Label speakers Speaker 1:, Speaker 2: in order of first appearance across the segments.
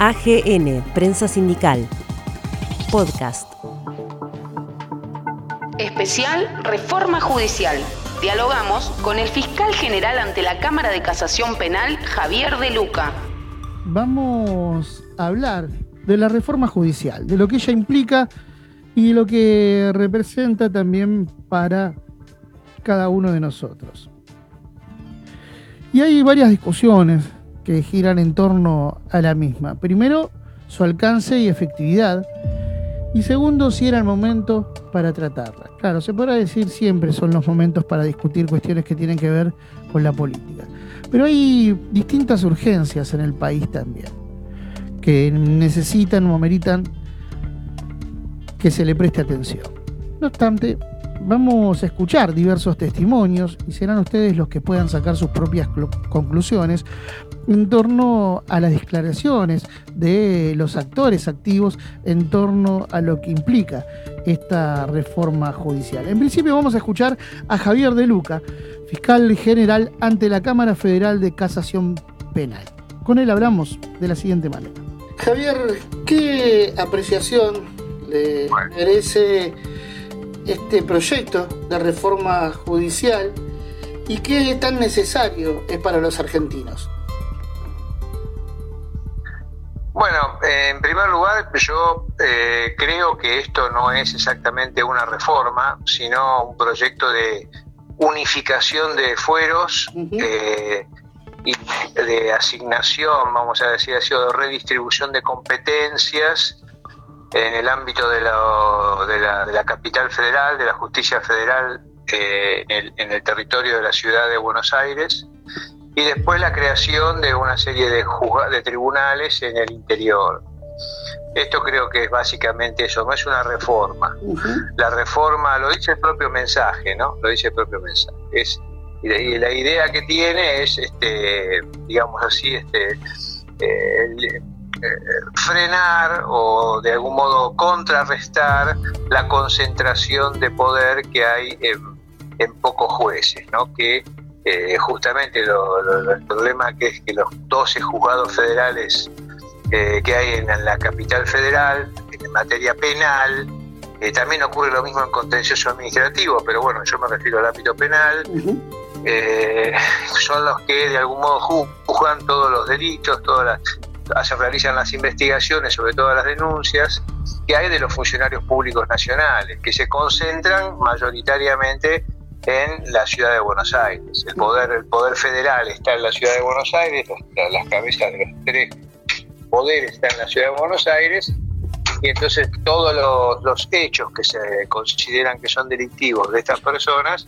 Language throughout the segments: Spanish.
Speaker 1: AGN, Prensa Sindical. Podcast.
Speaker 2: Especial Reforma Judicial. Dialogamos con el fiscal general ante la Cámara de Casación Penal, Javier de Luca.
Speaker 3: Vamos a hablar de la reforma judicial, de lo que ella implica y lo que representa también para cada uno de nosotros. Y hay varias discusiones que giran en torno a la misma. Primero, su alcance y efectividad. Y segundo, si era el momento para tratarla. Claro, se podrá decir siempre son los momentos para discutir cuestiones que tienen que ver con la política. Pero hay distintas urgencias en el país también, que necesitan o meritan que se le preste atención. No obstante, Vamos a escuchar diversos testimonios y serán ustedes los que puedan sacar sus propias conclusiones en torno a las declaraciones de los actores activos en torno a lo que implica esta reforma judicial. En principio vamos a escuchar a Javier de Luca, fiscal general ante la Cámara Federal de Casación Penal. Con él hablamos de la siguiente manera. Javier, ¿qué apreciación le merece este proyecto de reforma judicial y qué tan necesario es para los argentinos?
Speaker 4: Bueno, en primer lugar, yo eh, creo que esto no es exactamente una reforma, sino un proyecto de unificación de fueros eh, y de asignación, vamos a decir así, o de redistribución de competencias en el ámbito de la, de la, capital federal, de la justicia federal eh, en, el, territorio de la ciudad de Buenos Aires, y después la creación de una serie de, de tribunales en el interior. Esto creo que es básicamente eso, no es una reforma. La reforma, lo dice el propio mensaje, ¿no? Lo dice el propio mensaje. Es, y la idea que tiene es, este, digamos así, este, eh, frenar o de algún modo contrarrestar la concentración de poder que hay en, pocos jueces, ¿no? que eh, justamente el problema que es que los 12 juzgados federales eh, que hay en la capital federal en materia penal, eh, también ocurre lo mismo en contencioso administrativo, pero bueno, yo me refiero al ámbito penal, son los que de algún modo juzgan todos los delitos, todas las se realizan las investigaciones, sobre todo las denuncias, que hay de los funcionarios públicos nacionales, que se concentran mayoritariamente en la ciudad de Buenos Aires. El poder, el poder federal está en la ciudad de Buenos Aires, las cabezas de los tres poderes están en la ciudad de Buenos Aires, y entonces todos los, hechos que se consideran que son delictivos de estas personas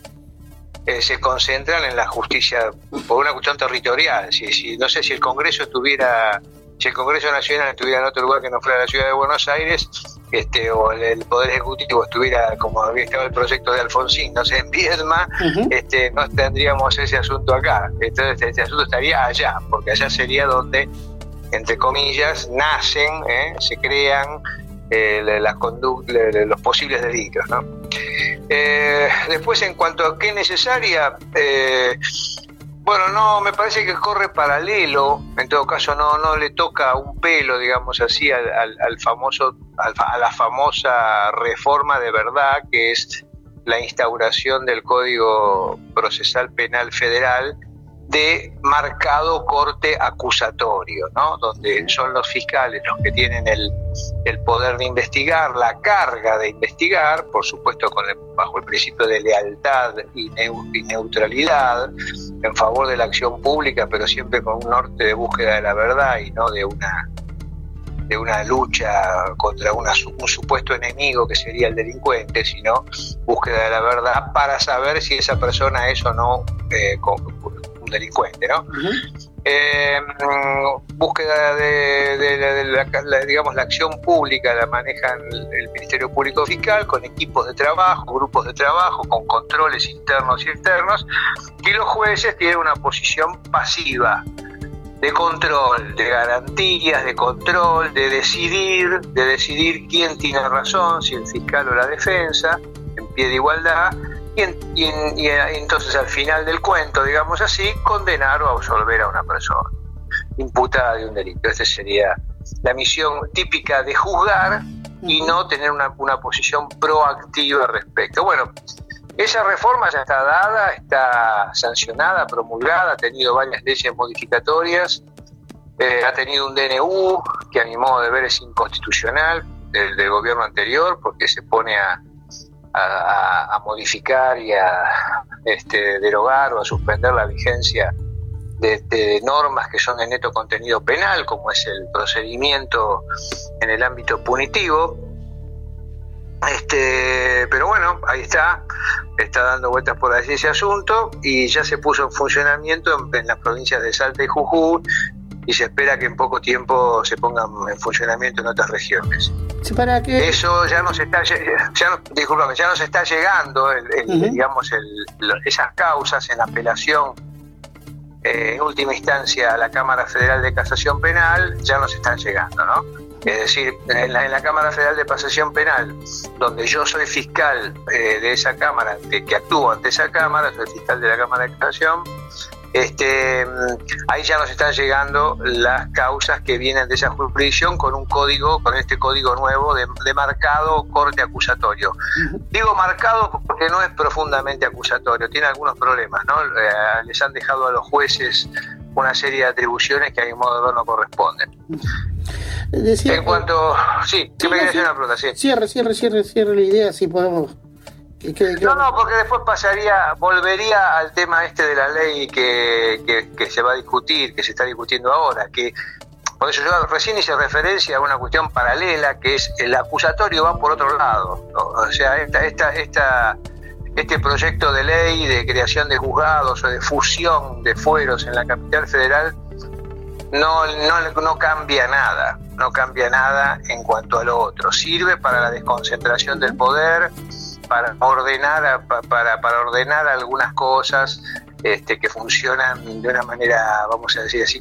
Speaker 4: eh, se concentran en la justicia por una cuestión territorial. Si, no sé si el Congreso estuviera si el Congreso Nacional estuviera en otro lugar que no fuera la ciudad de Buenos Aires, este, o el, Poder Ejecutivo estuviera como había estado el proyecto de Alfonsín, no sé, en Viedma, este, no tendríamos ese asunto acá. Entonces, este asunto estaría allá, porque allá sería donde, entre comillas, nacen, ¿eh? se crean eh, las los posibles delitos. ¿no? Eh, después, en cuanto a qué es necesaria, bueno, no, me parece que corre paralelo, en todo caso no, no le toca un pelo, digamos así, al, al, famoso, a la famosa reforma de verdad, que es la instauración del Código Procesal Penal Federal, de marcado corte acusatorio, ¿no? donde son los fiscales los que tienen el, poder de investigar, la carga de investigar, por supuesto con bajo el principio de lealtad y, neutralidad, en favor de la acción pública, pero siempre con un norte de búsqueda de la verdad y no de una de una lucha contra un supuesto enemigo que sería el delincuente, sino búsqueda de la verdad para saber si esa persona es o no eh, delincuente, ¿no? Eh, búsqueda de, la, digamos, la acción pública la manejan el Ministerio Público Fiscal con equipos de trabajo, grupos de trabajo, con controles internos y externos, y los jueces tienen una posición pasiva de control, de garantías, de control, de decidir, de decidir quién tiene razón, si el fiscal o la defensa, en pie de igualdad, y, entonces al final del cuento, digamos así, condenar o absolver a una persona imputada de un delito. Ese sería la misión típica de juzgar y no tener una, una posición proactiva al respecto. Bueno, esa reforma ya está dada, está sancionada, promulgada, ha tenido varias leyes modificatorias, eh, ha tenido un DNU que a mi modo de ver es inconstitucional del, del gobierno anterior porque se pone a, a, modificar y a este, derogar o a suspender la vigencia de, normas que son de neto contenido penal, como es el procedimiento en el ámbito punitivo. Este, pero bueno, ahí está, está dando vueltas por allí ese asunto y ya se puso en funcionamiento en, en las provincias de Salta y Jujuy y se espera que en poco tiempo se pongan en funcionamiento en otras regiones.
Speaker 3: ¿Para qué?
Speaker 4: Eso ya nos está, ya, ya nos está llegando, digamos, esas causas en apelación eh, en última instancia a la Cámara Federal de Casación Penal ya nos están llegando, ¿no? Es decir, en la, Cámara Federal de Casación Penal, donde yo soy fiscal eh, de esa Cámara, de, que actúo ante esa Cámara, soy fiscal de la Cámara de Casación, este, ahí ya nos están llegando las causas que vienen de esa jurisdicción con un código, con este código nuevo de, marcado corte acusatorio. Digo marcado porque no es profundamente acusatorio, tiene algunos problemas, ¿no? Eh, les han dejado a los jueces una serie de atribuciones que a mi modo de ver no corresponden. en cuanto. Sí, sí me decir una pregunta, sí.
Speaker 3: Cierre, cierre, cierre, cierre la idea, si podemos
Speaker 4: no, no, porque después pasaría, volvería al tema este de la ley que, que, se va a discutir, que se está discutiendo ahora, que por eso yo recién hice referencia a una cuestión paralela, que es el acusatorio va por otro lado. O sea, esta, esta, esta, este proyecto de ley de creación de juzgados o de fusión de fueros en la capital federal no, no, no cambia nada, no cambia nada en cuanto a lo otro. Sirve para la desconcentración del poder, para ordenar, para, para ordenar algunas cosas este, que funcionan de una manera, vamos a decir así,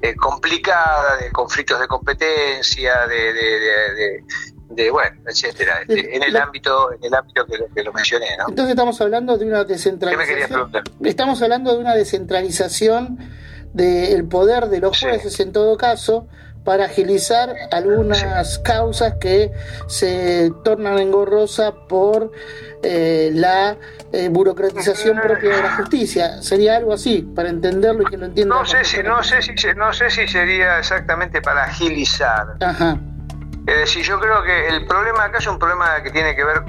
Speaker 4: eh, complicada, de conflictos de competencia, de, de, bueno, etcétera, en el ámbito, en el ámbito que lo, mencioné, ¿no?
Speaker 3: Entonces estamos hablando de una descentralización. Estamos hablando de una descentralización del poder de los jueces en todo caso para agilizar algunas causas que se tornan engorrosas por eh, la eh, burocratización propia de la justicia. Sería algo así, para entenderlo y que lo entiendan.
Speaker 4: No sé si, no sé si, no sé si sería exactamente para agilizar. Ajá. Es decir, yo creo que el problema acá es un problema que tiene que ver,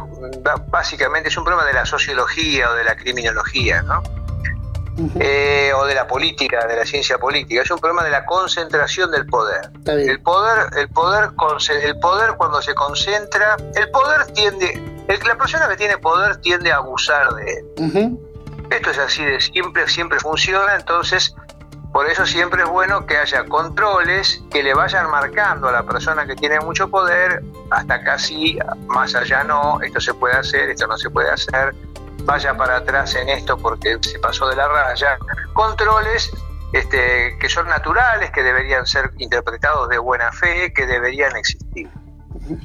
Speaker 4: básicamente, es un problema de la sociología o de la criminología, ¿no? Eh, o de la política, de la ciencia política. Es un problema de la concentración del poder. El poder, el poder, el poder cuando se concentra, el poder tiende, la persona que tiene poder tiende a abusar de él. Esto es así de siempre, siempre funciona, entonces por eso siempre es bueno que haya controles que le vayan marcando a la persona que tiene mucho poder, hasta casi más allá no, esto se puede hacer, esto no se puede hacer, vaya para atrás en esto porque se pasó de la raya, controles este, que son naturales, que deberían ser interpretados de buena fe, que deberían existir.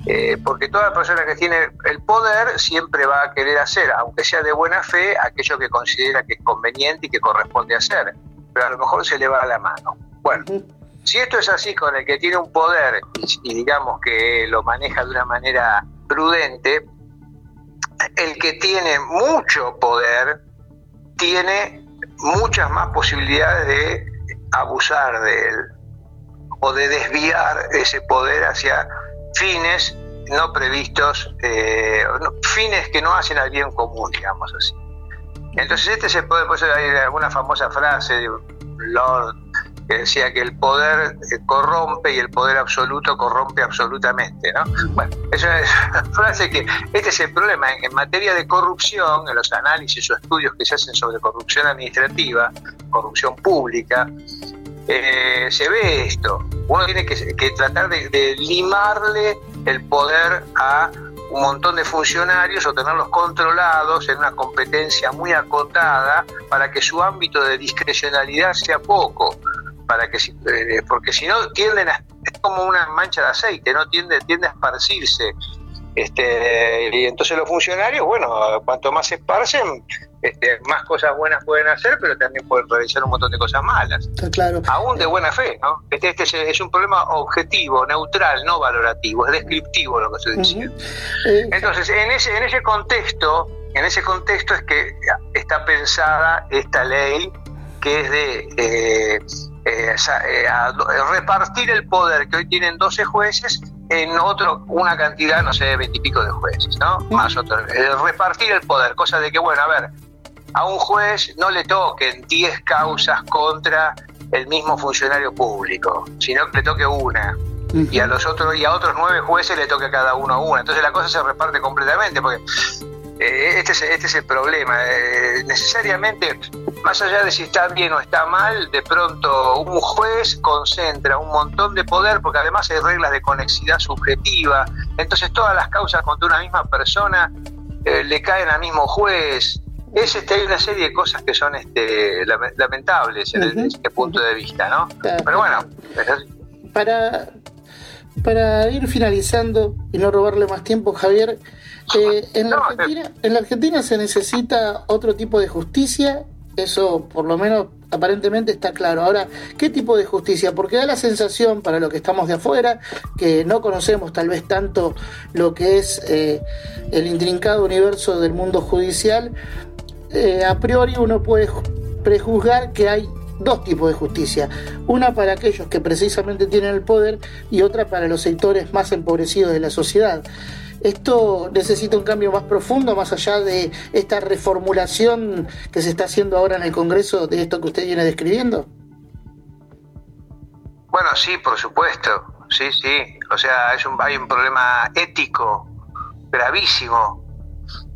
Speaker 4: Eh, porque toda persona que tiene el poder siempre va a querer hacer, aunque sea de buena fe, aquello que considera que es conveniente y que corresponde hacer, pero a lo mejor se le va a la mano. Bueno, si esto es así con el que tiene un poder y digamos que lo maneja de una manera prudente, el que tiene mucho poder tiene muchas más posibilidades de abusar de él o de desviar ese poder hacia fines no previstos, eh, fines que no hacen al bien común, digamos así. Entonces este se puede, pues hay alguna famosa frase Lord que decía que el poder eh, corrompe y el poder absoluto corrompe absolutamente, ¿no? Bueno, es una frase que este es el problema en, materia de corrupción, en los análisis o estudios que se hacen sobre corrupción administrativa, corrupción pública, eh, se ve esto. Uno tiene que, tratar de, limarle el poder a un montón de funcionarios o tenerlos controlados en una competencia muy acotada para que su ámbito de discrecionalidad sea poco para que eh, porque si no tienden a es como una mancha de aceite no tiende tiende a esparcirse Este, y entonces los funcionarios, bueno, cuanto más se esparcen, este, más cosas buenas pueden hacer, pero también pueden realizar un montón de cosas malas.
Speaker 3: claro.
Speaker 4: Aún de buena fe, ¿no? Este, este es, un problema objetivo, neutral, no valorativo, es descriptivo lo que estoy diciendo. Eh, entonces, en ese, en ese contexto, en ese contexto es que está pensada esta ley que es de eh, eh, repartir el poder que hoy tienen 12 jueces en otro, una cantidad, no sé, veintipico de jueces, ¿no? Más otro. repartir el poder, cosa de que, bueno, a ver, a un juez no le toquen 10 causas contra el mismo funcionario público, sino que le toque una. Y a los otros y a otros nueve jueces le toque cada uno una. Entonces la cosa se reparte completamente, porque eh, este, es, este es el problema. Eh, necesariamente, más allá de si está bien o está mal, de pronto un juez concentra un montón de poder, porque además hay reglas de conexidad subjetiva. Entonces todas las causas contra una misma persona eh, le caen al mismo juez. Es, este, hay una serie de cosas que son este, lamentables desde este punto de vista, ¿no? Pero bueno,
Speaker 3: para, para ir finalizando y no robarle más tiempo, Javier, eh, en, la Argentina, en la Argentina se necesita otro tipo de justicia, eso por lo menos aparentemente está claro. Ahora, ¿qué tipo de justicia? Porque da la sensación para los que estamos de afuera, que no conocemos tal vez tanto lo que es eh, el intrincado universo del mundo judicial, eh, a priori uno puede prejuzgar que hay dos tipos de justicia. Una para aquellos que precisamente tienen el poder y otra para los sectores más empobrecidos de la sociedad. ¿Esto necesita un cambio más profundo, más allá de esta reformulación que se está haciendo ahora en el Congreso de esto que usted viene describiendo?
Speaker 4: Bueno, sí, por supuesto. Sí, sí. O sea, es un, hay un problema ético gravísimo.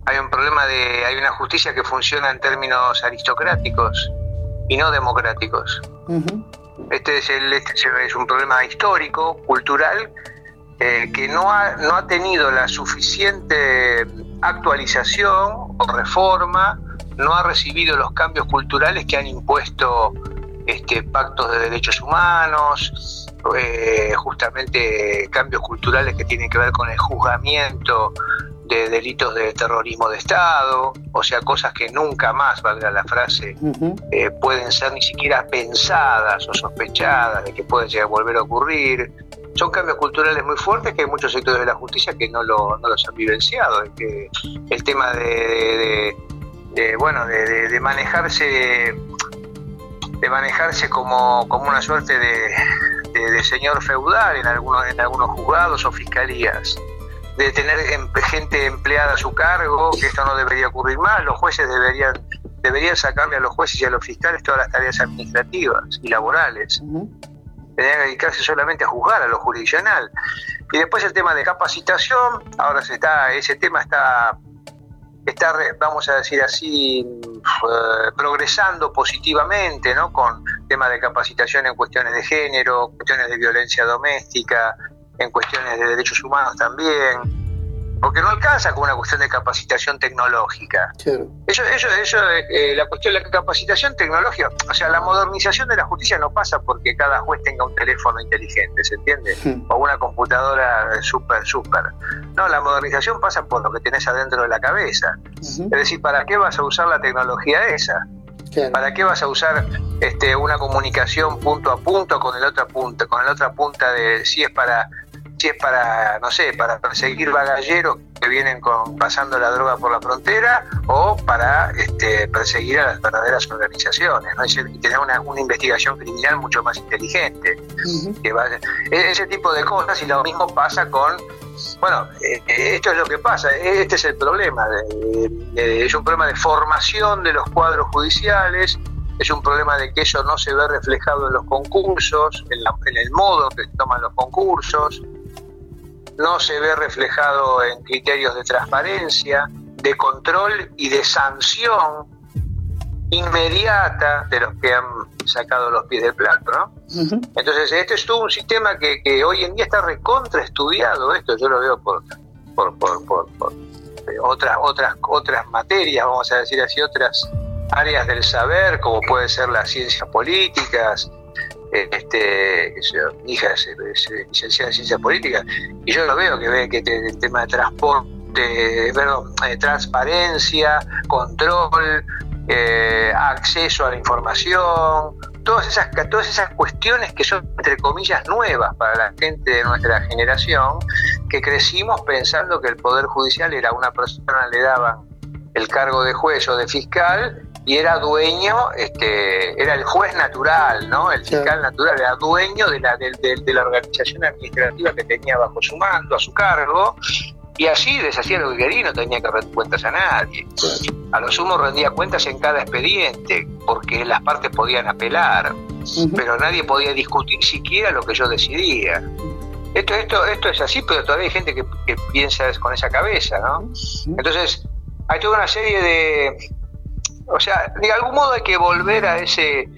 Speaker 4: Hay un problema de. Hay una justicia que funciona en términos aristocráticos y no democráticos. Este es el, este es un problema histórico, cultural, eh, que no ha, no ha tenido la suficiente actualización o reforma, no ha recibido los cambios culturales que han impuesto este, pactos de derechos humanos, eh, justamente cambios culturales que tienen que ver con el juzgamiento de delitos de terrorismo de Estado, o sea, cosas que nunca más, valga la frase, eh, pueden ser ni siquiera pensadas o sospechadas de que pueden llegar a volver a ocurrir son cambios culturales muy fuertes que hay muchos sectores de la justicia que no, lo, no los han vivenciado. que el tema de, bueno de, manejarse de manejarse como, como una suerte de, señor feudal en algunos en algunos juzgados o fiscalías de tener em, gente empleada a su cargo que esto no debería ocurrir más los jueces deberían deberían sacarle a los jueces y a los fiscales todas las tareas administrativas y laborales que dedicarse solamente a juzgar a lo jurisdiccional. Y después el tema de capacitación, ahora se está, ese tema está, está vamos a decir así, eh, progresando positivamente, ¿no? Con temas de capacitación en cuestiones de género, cuestiones de violencia doméstica, en cuestiones de derechos humanos también porque no alcanza con una cuestión de capacitación tecnológica. Eso, eso, eso eh, la cuestión de la capacitación tecnológica, o sea, la modernización de la justicia no pasa porque cada juez tenga un teléfono inteligente, ¿se entiende? O una computadora súper, súper. No, la modernización pasa por lo que tenés adentro de la cabeza. Es decir, ¿para qué vas a usar la tecnología esa? ¿Para qué vas a usar este, una comunicación punto a punto con el otro punta, con la otra punta de si es para si es para, no sé, para perseguir bagalleros que vienen con, pasando la droga por la frontera o para este, perseguir a las verdaderas organizaciones, ¿no? y tener una, investigación criminal mucho más inteligente. que e, ese tipo de cosas y lo mismo pasa con bueno, eh, esto es lo que pasa, este es el problema, es un problema de formación de los cuadros judiciales, es un problema de que eso no se ve reflejado en los concursos, en, en el modo que toman los concursos, no se ve reflejado en criterios de transparencia, de control y de sanción inmediata de los que han sacado los pies del plato, ¿no? Entonces, este es todo un sistema que, que, hoy en día está recontra estudiado, esto yo lo veo por, por, por, por, eh, otras, otras, otras materias, vamos a decir así, otras áreas del saber, como puede ser las ciencias políticas, este, mi hija es, licenciada en ciencias políticas, y yo lo veo que ve que el tema de transporte, perdón, eh, transparencia, control, eh, acceso a la información, todas esas, todas esas cuestiones que son, entre comillas, nuevas para la gente de nuestra generación, que crecimos pensando que el Poder Judicial era una persona, le daban el cargo de juez o de fiscal y era dueño, este, era el juez natural, ¿no? El fiscal natural era dueño de la, de, la organización administrativa que tenía bajo su mando, a su cargo, y así deshacía lo que quería y no tenía que rendir cuentas a nadie. A lo sumo rendía cuentas en cada expediente, porque las partes podían apelar, pero nadie podía discutir siquiera lo que yo decidía. Esto, esto, esto es así, pero todavía hay gente que, que piensa con esa cabeza, ¿no? Entonces, hay toda una serie de, o sea, de algún modo hay que volver a ese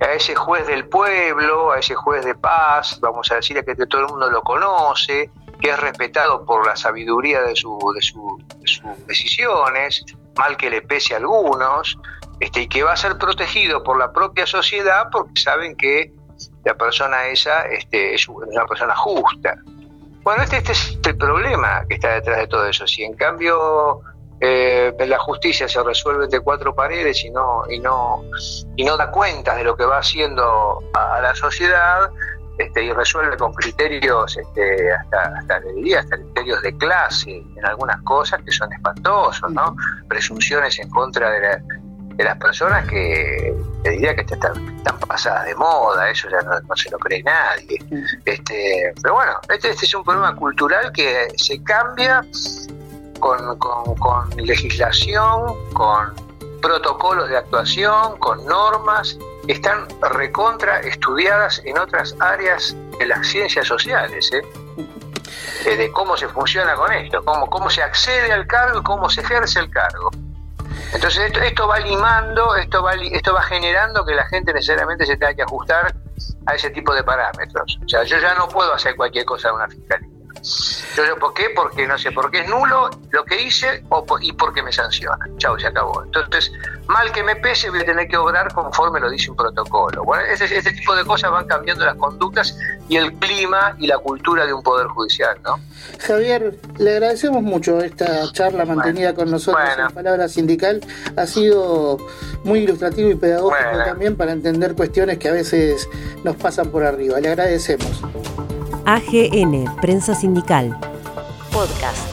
Speaker 4: a ese juez del pueblo, a ese juez de paz, vamos a decir que todo el mundo lo conoce, que es respetado por la sabiduría de, su, de, sus decisiones, mal que le pese a algunos, este, y que va a ser protegido por la propia sociedad porque saben que la persona esa este, es una persona justa. Bueno, este, este es el problema que está detrás de todo eso. Si en cambio eh, la justicia se resuelve entre cuatro paredes y no, y no, y no da cuenta de lo que va haciendo a, la sociedad, este, y resuelve con criterios, este, hasta, hasta le diría, hasta criterios de clase en algunas cosas que son espantosos, ¿no? Presunciones en contra de, las personas que te diría que están, están, pasadas de moda, eso ya no, se lo cree nadie. Este, pero bueno, este, este es un problema cultural que se cambia con, con, legislación, con protocolos de actuación, con normas, están recontra estudiadas en otras áreas de las ciencias sociales, ¿eh? De cómo se funciona con esto, cómo, cómo se accede al cargo y cómo se ejerce el cargo. Entonces esto, esto va limando, esto va, esto va generando que la gente necesariamente se tenga que ajustar a ese tipo de parámetros. O sea, yo ya no puedo hacer cualquier cosa en una fiscalía. Yo, ¿por qué? Porque no sé, porque es nulo lo que hice o y porque me sanciona. Chau, se acabó. Entonces, mal que me pese, voy a tener que obrar conforme lo dice un protocolo. Bueno, este, tipo de cosas van cambiando las conductas y el clima y la cultura de un poder judicial, ¿no?
Speaker 3: Javier, le agradecemos mucho esta charla mantenida con nosotros en Palabra Sindical. Ha sido muy ilustrativo y pedagógico también para entender cuestiones que a veces nos pasan por arriba. Le agradecemos.
Speaker 1: AGN, Prensa Sindical. Podcast.